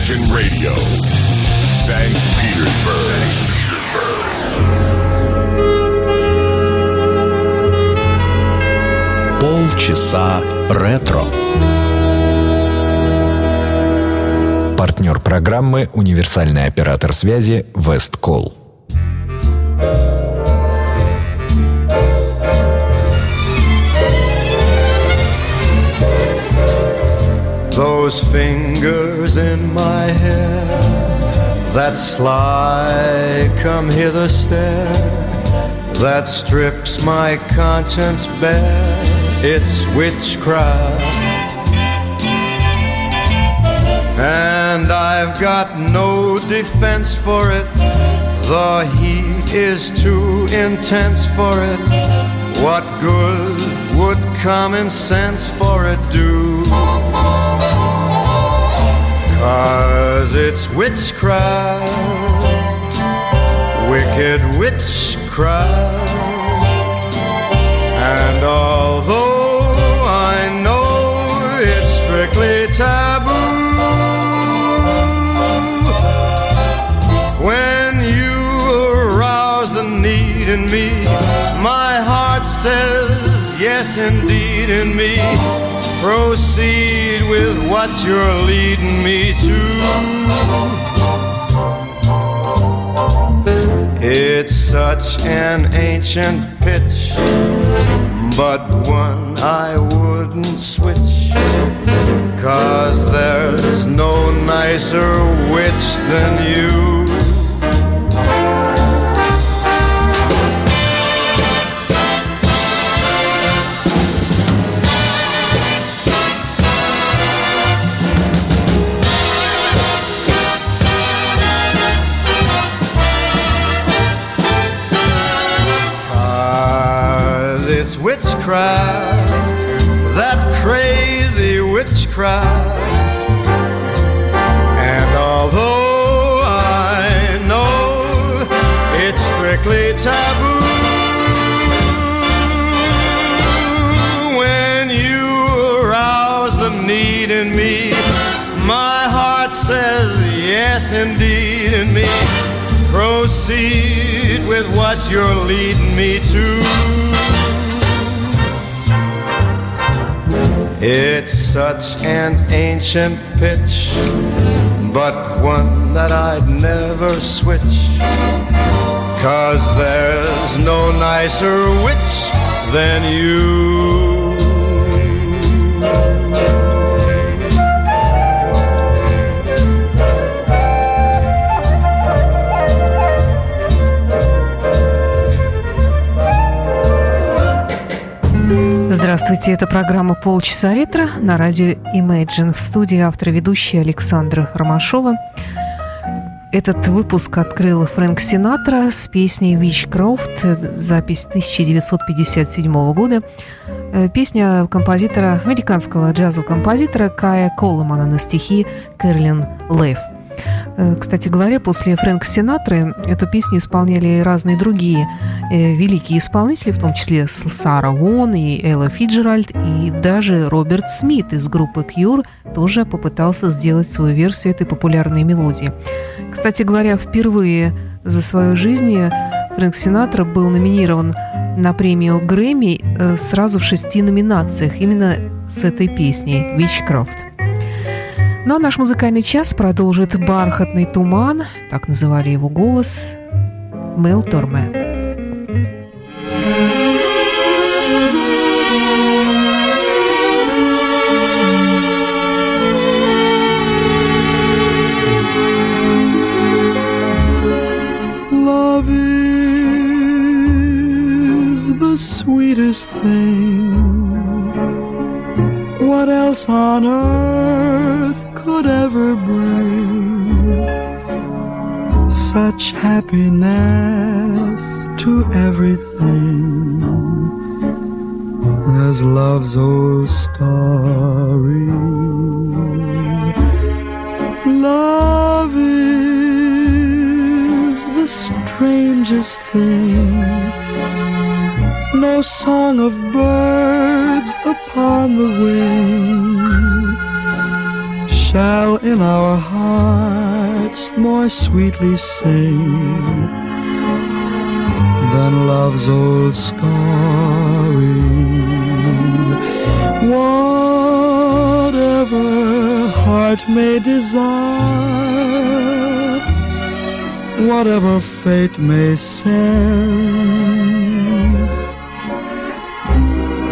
Imagine Radio, St. Petersburg. Полчаса ретро. Партнер программы «Универсальный оператор связи Весткол». Those fingers in my hair, that sly come hither stare, that strips my conscience bare, it's witchcraft. And I've got no defense for it, the heat is too intense for it. What good would common sense for it do? Cause it's witchcraft, wicked witchcraft. And although I know it's strictly taboo, when you arouse the need in me, my heart says yes, indeed, in me. Proceed with what you're leading me to. It's such an ancient pitch, but one I wouldn't switch. Cause there's no nicer witch than you. Such an ancient pitch, but one that I'd never switch. Cause there's no nicer witch than you. Здравствуйте, это программа «Полчаса ретро» на радио Imagine. В студии автор ведущая Александра Ромашова. Этот выпуск открыл Фрэнк Синатра с песней «Witchcraft», запись 1957 года. Э, Песня композитора, американского джазового композитора Кая Коломана на стихи Кэролин Лев. Э, Кстати говоря, после Фрэнка Синатры эту песню исполняли разные другие э, великие исполнители, в том числе Сара Вон и Элла Фиджеральд, и даже Роберт Смит из группы Cure тоже попытался сделать свою версию этой популярной мелодии. Кстати говоря, впервые за свою жизнь Фрэнк Синатра был номинирован на премию Грэмми э, сразу в шести номинациях именно с этой песней «Witchcraft». Ну а наш музыкальный час продолжит «Бархатный туман», так называли его голос, Мел Торме. Sweetest thing. What else on earth could ever bring such happiness to everything as love's old story? Love is the strangest thing. No song of birds upon the wing shall in our hearts more sweetly sing than love's old story. Whatever heart may desire, whatever fate may send.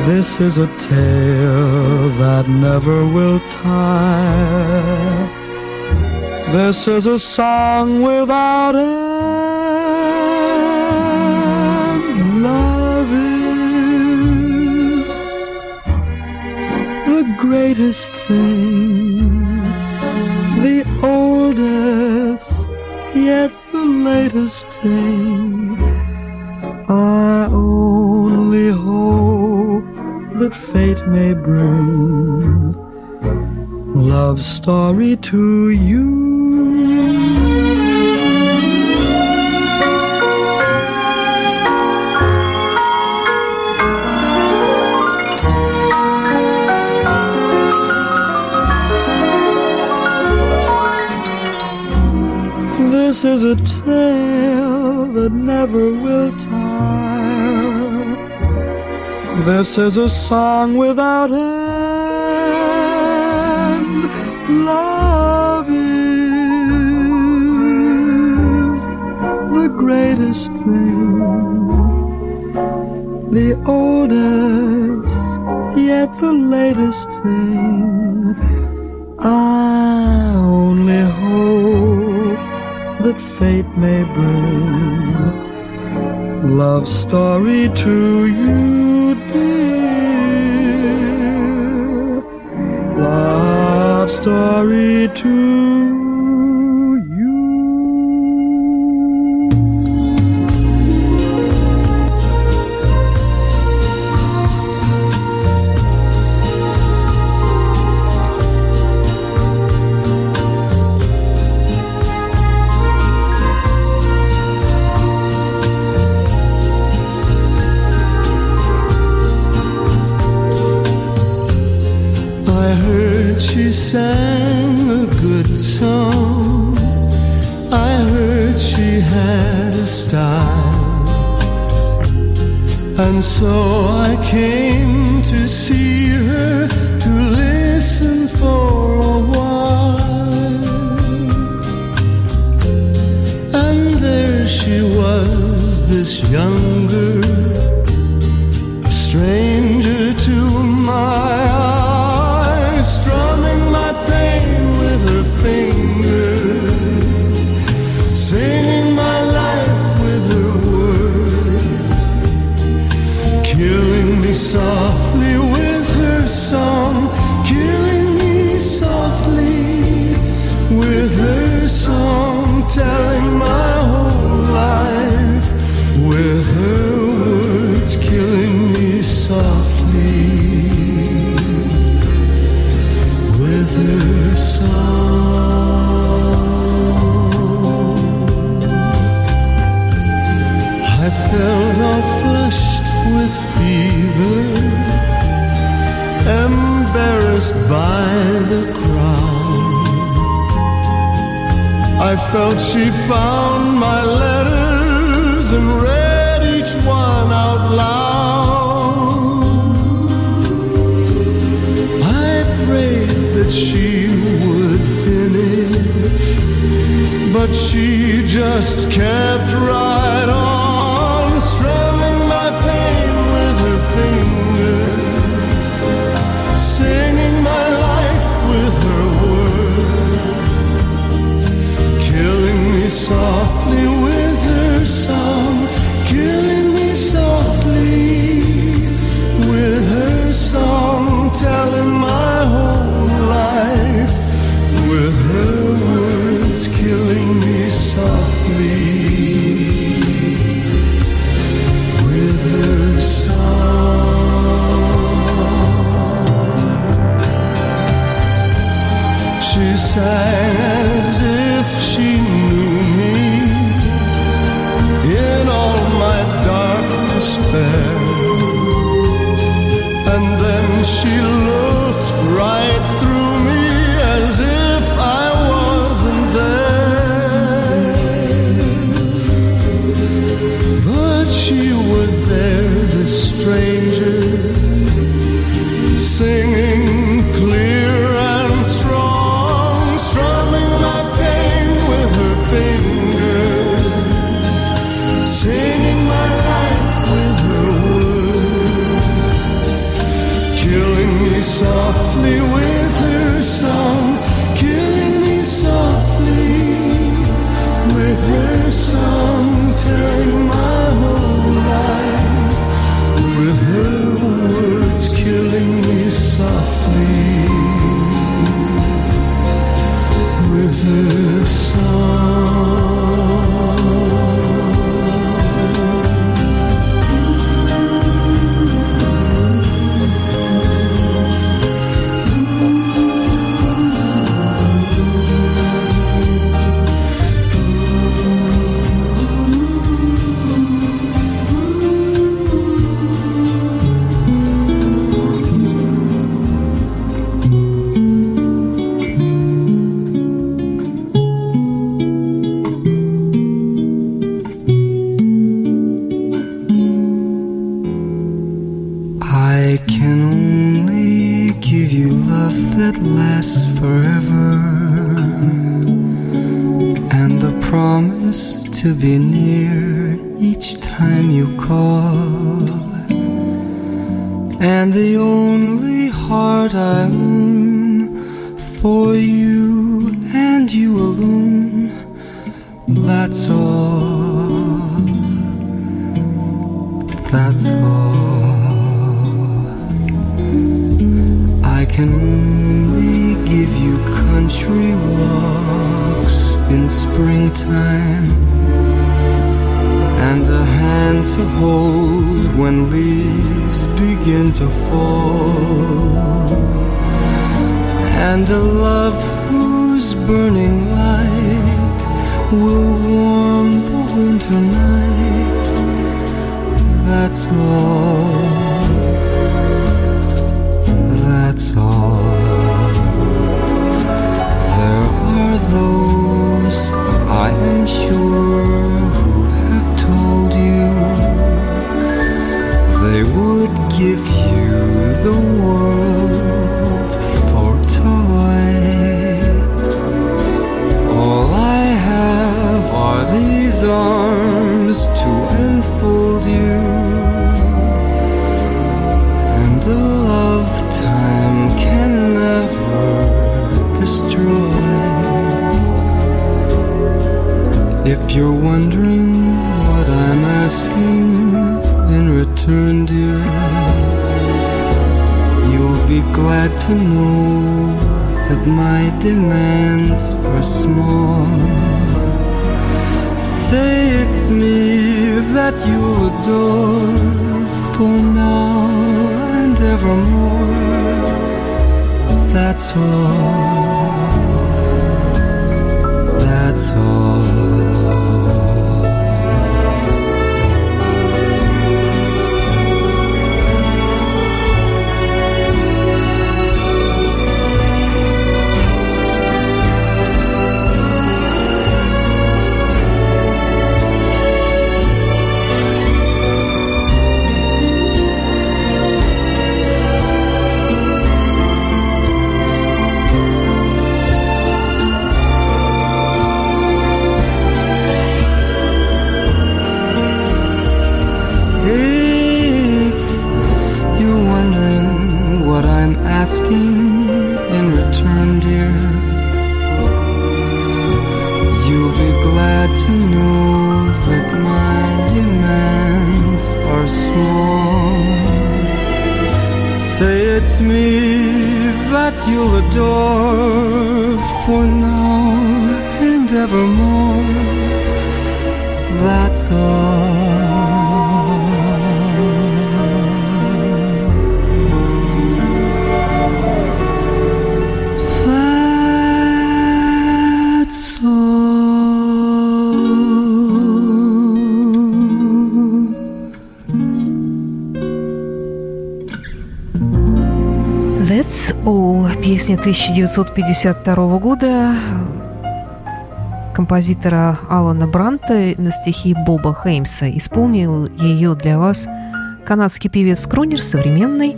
This is a tale that never will tire. This is a song without end. Love is the greatest thing, the oldest, yet the latest thing. I that fate may bring love story to you. This is a tale that never will tire. This is a song without end. Love is the greatest thing, the oldest, yet the latest thing. I only hope that fate may bring love story to you, Story to I heard she sang a good song. I heard she had a style. And so I came to see her to listen for a while. And there she was, this young girl a stranger to my eyes, leaves begin to fall. And a love whose burning light will warm the winter night. That's all. That's all. There are those I am sure would give you the world for toy. All I have are these arms to enfold you, and a love time can never destroy. If you're wondering what I'm asking in return, dear, you'll be glad to know that my demands are small. Say it's me that you'll adore for now and evermore. That's all. That's all. That's All. Песня 1952 года композитора Алана Бранта на стихи Боба Хеймса. Исполнил ее для вас канадский певец-крунер, современный,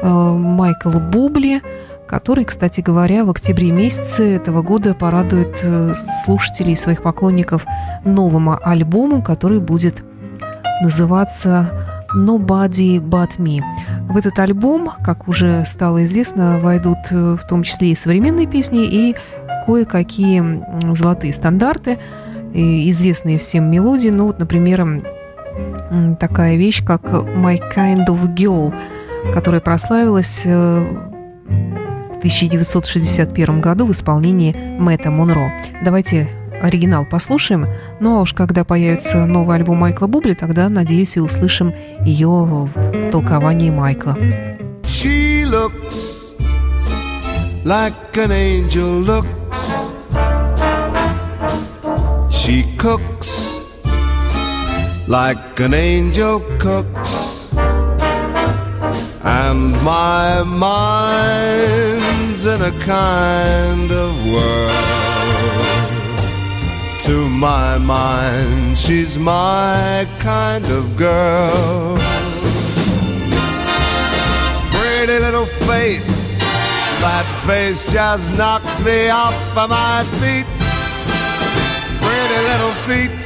э, Майкл Бубли, который, кстати говоря, в октябре месяце этого года порадует э, слушателей и своих поклонников новым альбомом, который будет называться Nobody But Me. В этот альбом, как уже стало известно, войдут э, в том числе и современные песни, и кое-какие золотые стандарты, известные всем мелодии. Ну вот, например, такая вещь, как «My Kind of Girl», которая прославилась э, в 1961 году в исполнении Мэтта Монро. Давайте оригинал послушаем. А уж когда появится новый альбом Майкла Бубли, тогда, надеюсь, и услышим ее в толковании Майкла. She looks like an angel looks. She cooks like an angel cooks. And my mind's in a kind of whirl. To my mind, she's my kind of girl pretty little face. That face just knocks me off of my feet. pretty little feet.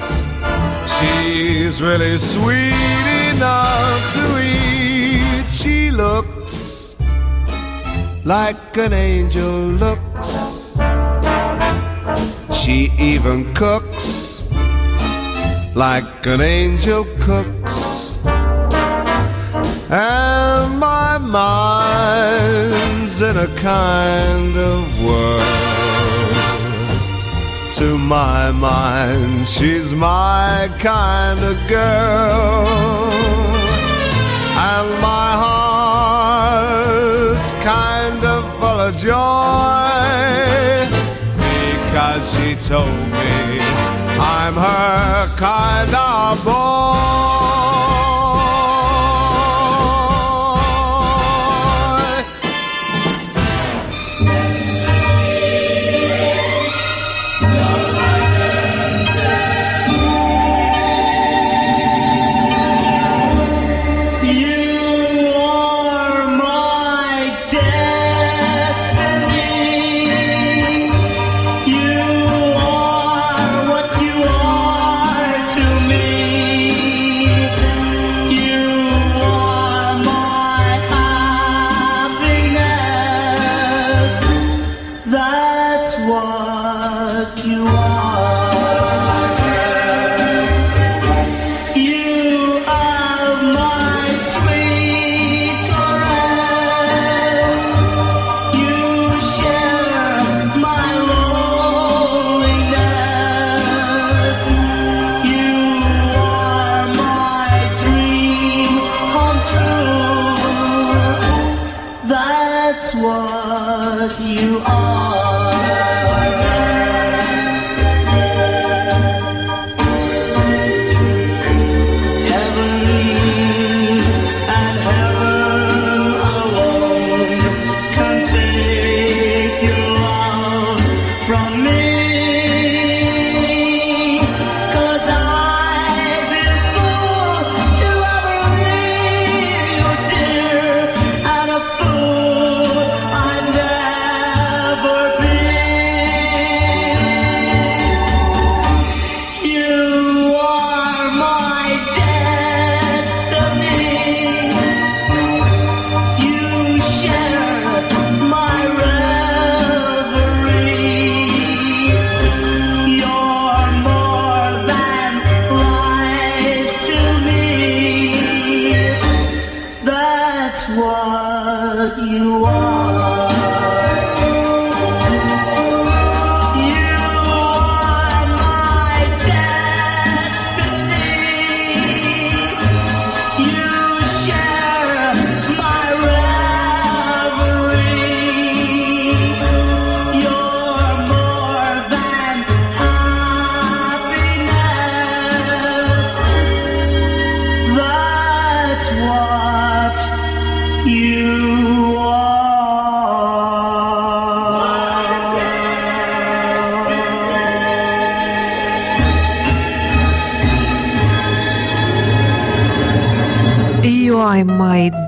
She's really sweet enough to eat. She looks like an angel looks. She even cooks like an angel cooks. And my mind's in a kind of world. To my mind, she's my kind of girl. And my heart's kind of full of joy because she told me I'm her kind of boy.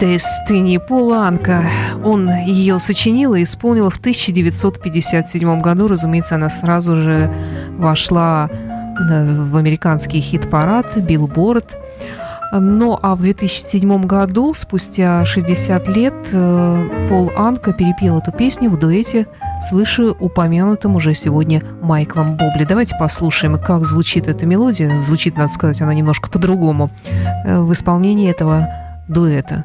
My destiny Пуланка. Он ее сочинил и исполнил в 1957 году. Разумеется, она сразу же вошла э, в американский хит-парад «Билборд». Ну а в 2007 году, спустя 60 лет, э, Пол Анка перепел эту песню в дуэте с вышеупомянутым уже сегодня Майклом Бобли. Давайте послушаем, как звучит эта мелодия. Звучит, надо сказать, она немножко по-другому э, в исполнении этого дуэта.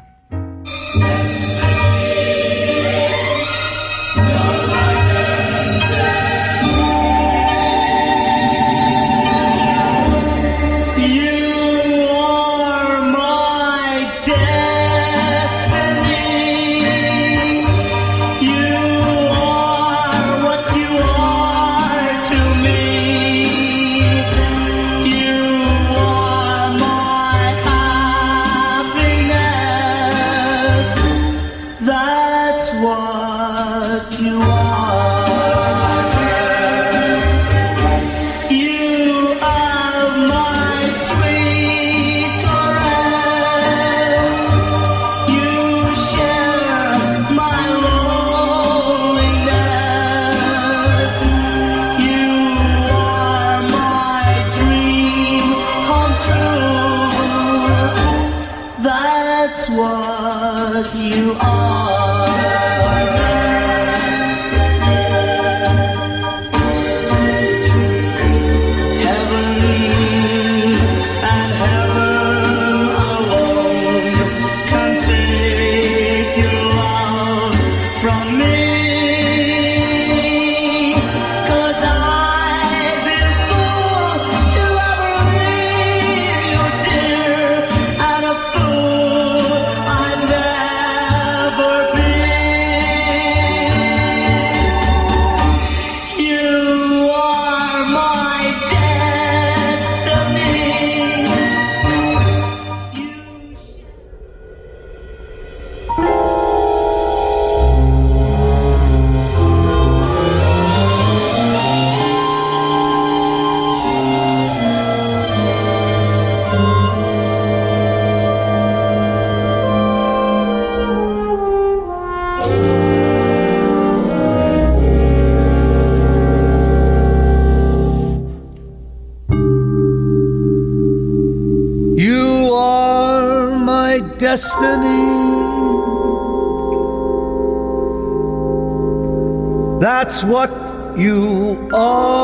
Destiny. That's what you are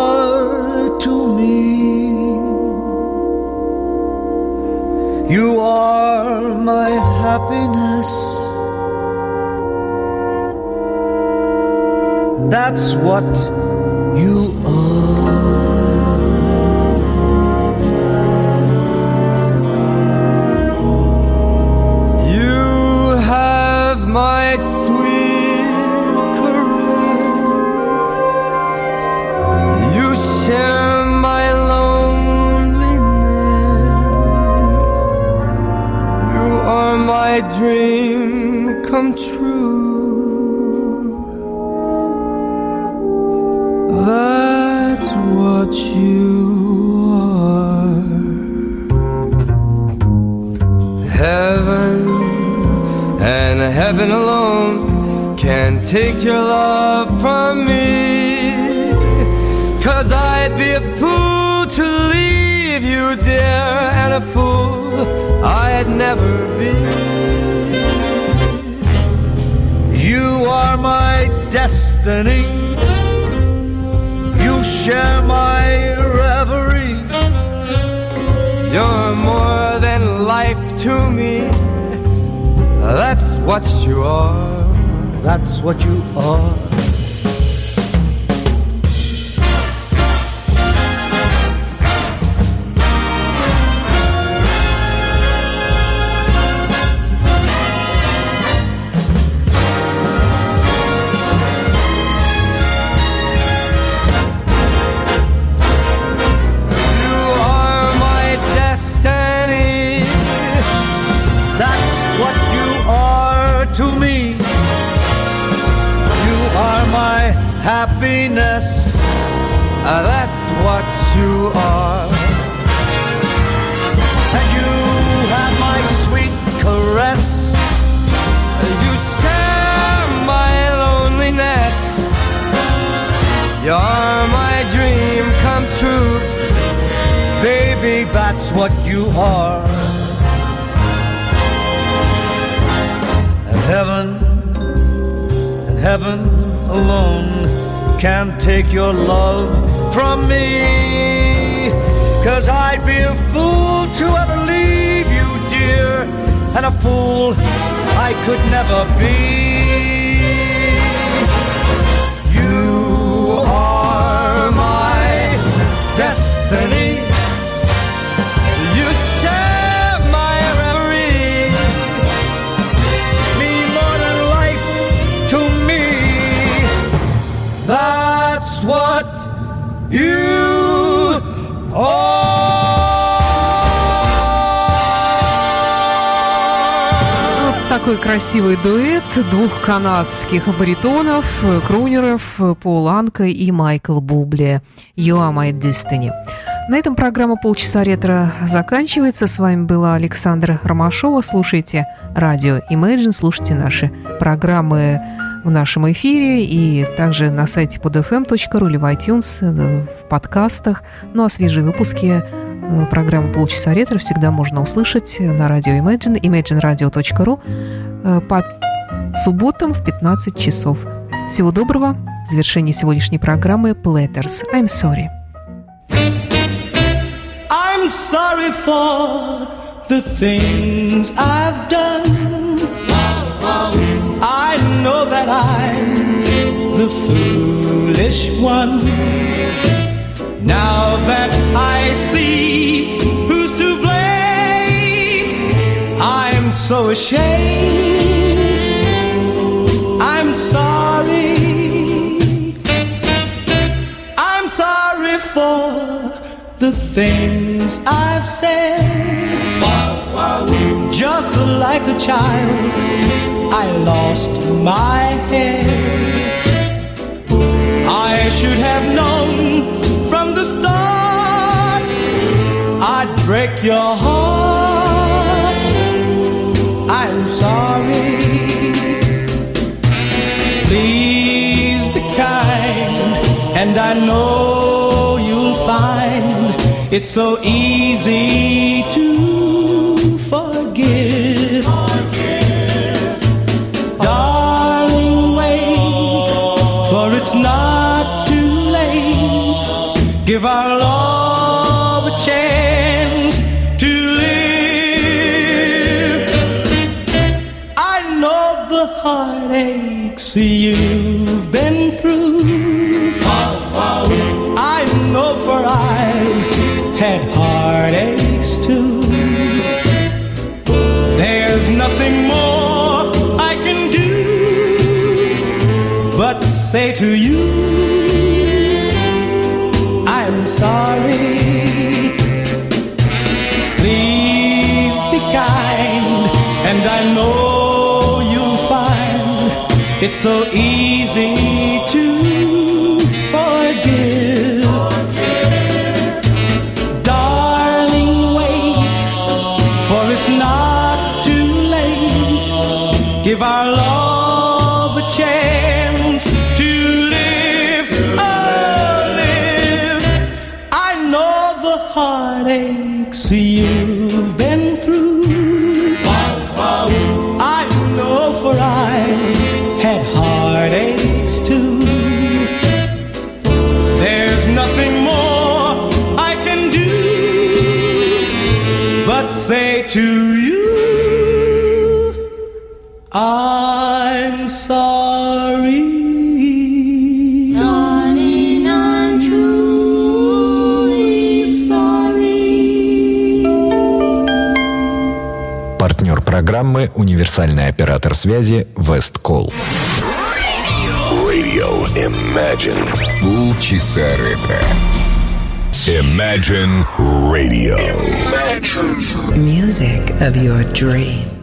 to me. That's what you are. That's what you are. Uh, that's what you are. And you have my sweet caress. And you share my loneliness. You're my dream come true. Baby, that's what you are. And heaven, and heaven alone can take your love from me. Cause I'd be a fool to ever leave you, dear, and a fool I could never be. You are my destiny. Такой красивый дуэт двух канадских баритонов, э, крунеров э, Пол Анка и Майкл Бубле «You are my destiny». На этом программа «Полчаса ретро» заканчивается. С вами была Александра Ромашова. Слушайте радио Imagine, слушайте наши программы в нашем эфире и также на сайте podfm.ru или в iTunes, э, в подкастах. Ну а свежие выпуски э, программы «Полчаса ретро» всегда можно услышать на радио Imagine, imagineradio.ru э, по субботам в 15 часов. Всего доброго. В завершении сегодняшней программы Platters. I'm sorry. I'm sorry for the things I've done. I know that I'm the foolish one. Now that I see who's to blame, I'm so ashamed. I'm sorry. I'm sorry for the things I've said. Just like a child, I lost my head. I should have known from the start I'd break your heart. I'm sorry. Please be kind, and I know it's so easy to forgive. Darling, wait, for it's not too late. Give our love a chance to live. I know the heartaches you. say to you, I'm sorry. Please be kind, and I know you'll find it's so easy to. программы универсальный оператор связи Весткол. Radio Imagine. Полчаса ретро. Imagine Radio. Imagine. Music of your dreams.